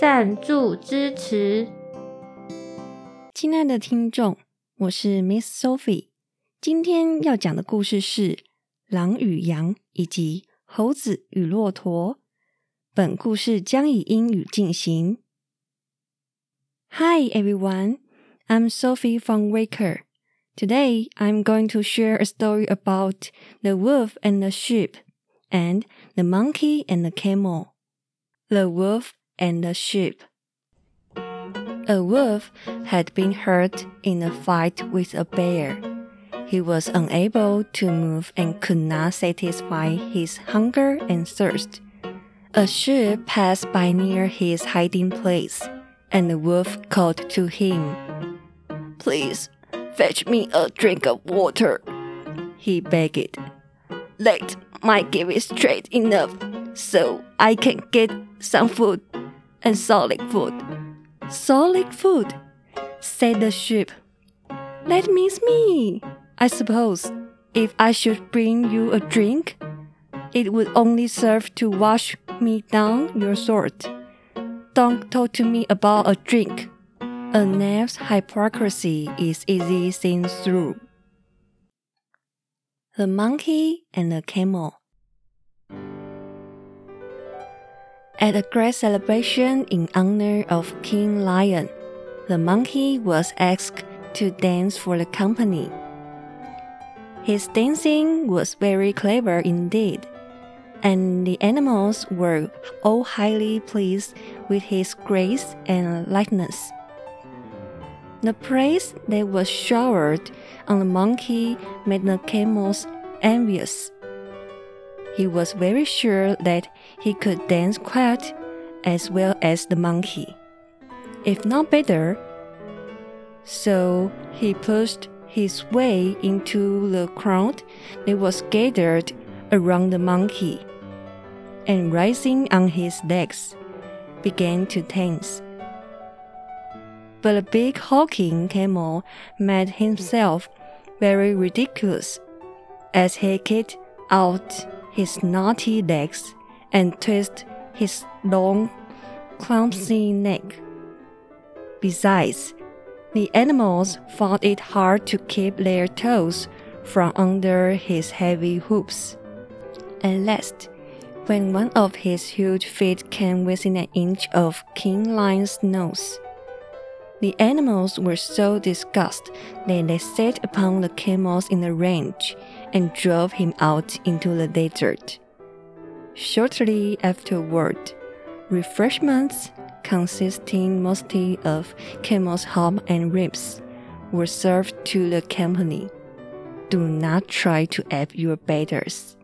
赞助支持，亲爱的听众，我是 Miss Sophie。今天要讲的故事是《狼与羊》以及《猴子与骆驼》。本故事将以英语进行。Hi everyone, I'm Sophie from Waker. Today I'm going to share a story about the wolf and the sheep, and the monkey and the camel. The wolf and the sheep. A wolf had been hurt in a fight with a bear. He was unable to move and could not satisfy his hunger and thirst. A sheep passed by near his hiding place, and the wolf called to him, Please fetch me a drink of water, he begged. Let my give it straight enough so I can get some food and solid food. Solid food, said the sheep. That means me, I suppose. If I should bring you a drink, it would only serve to wash me down your throat. Don't talk to me about a drink. A knave's hypocrisy is easy seen through. The monkey and the camel. At a great celebration in honor of King Lion, the monkey was asked to dance for the company. His dancing was very clever indeed, and the animals were all highly pleased with his grace and lightness. The praise that was showered on the monkey made the camels envious he was very sure that he could dance quite as well as the monkey, if not better. So he pushed his way into the crowd that was gathered around the monkey, and rising on his legs, began to dance. But a big hulking camel made himself very ridiculous as he kicked out his knotty legs and twist his long, clumsy neck. Besides, the animals found it hard to keep their toes from under his heavy hoofs. At last, when one of his huge feet came within an inch of King Lion's nose, the animals were so disgusted that they set upon the camels in the range and drove him out into the desert. Shortly afterward, refreshments consisting mostly of camel's hump and ribs were served to the company. Do not try to ape your batters.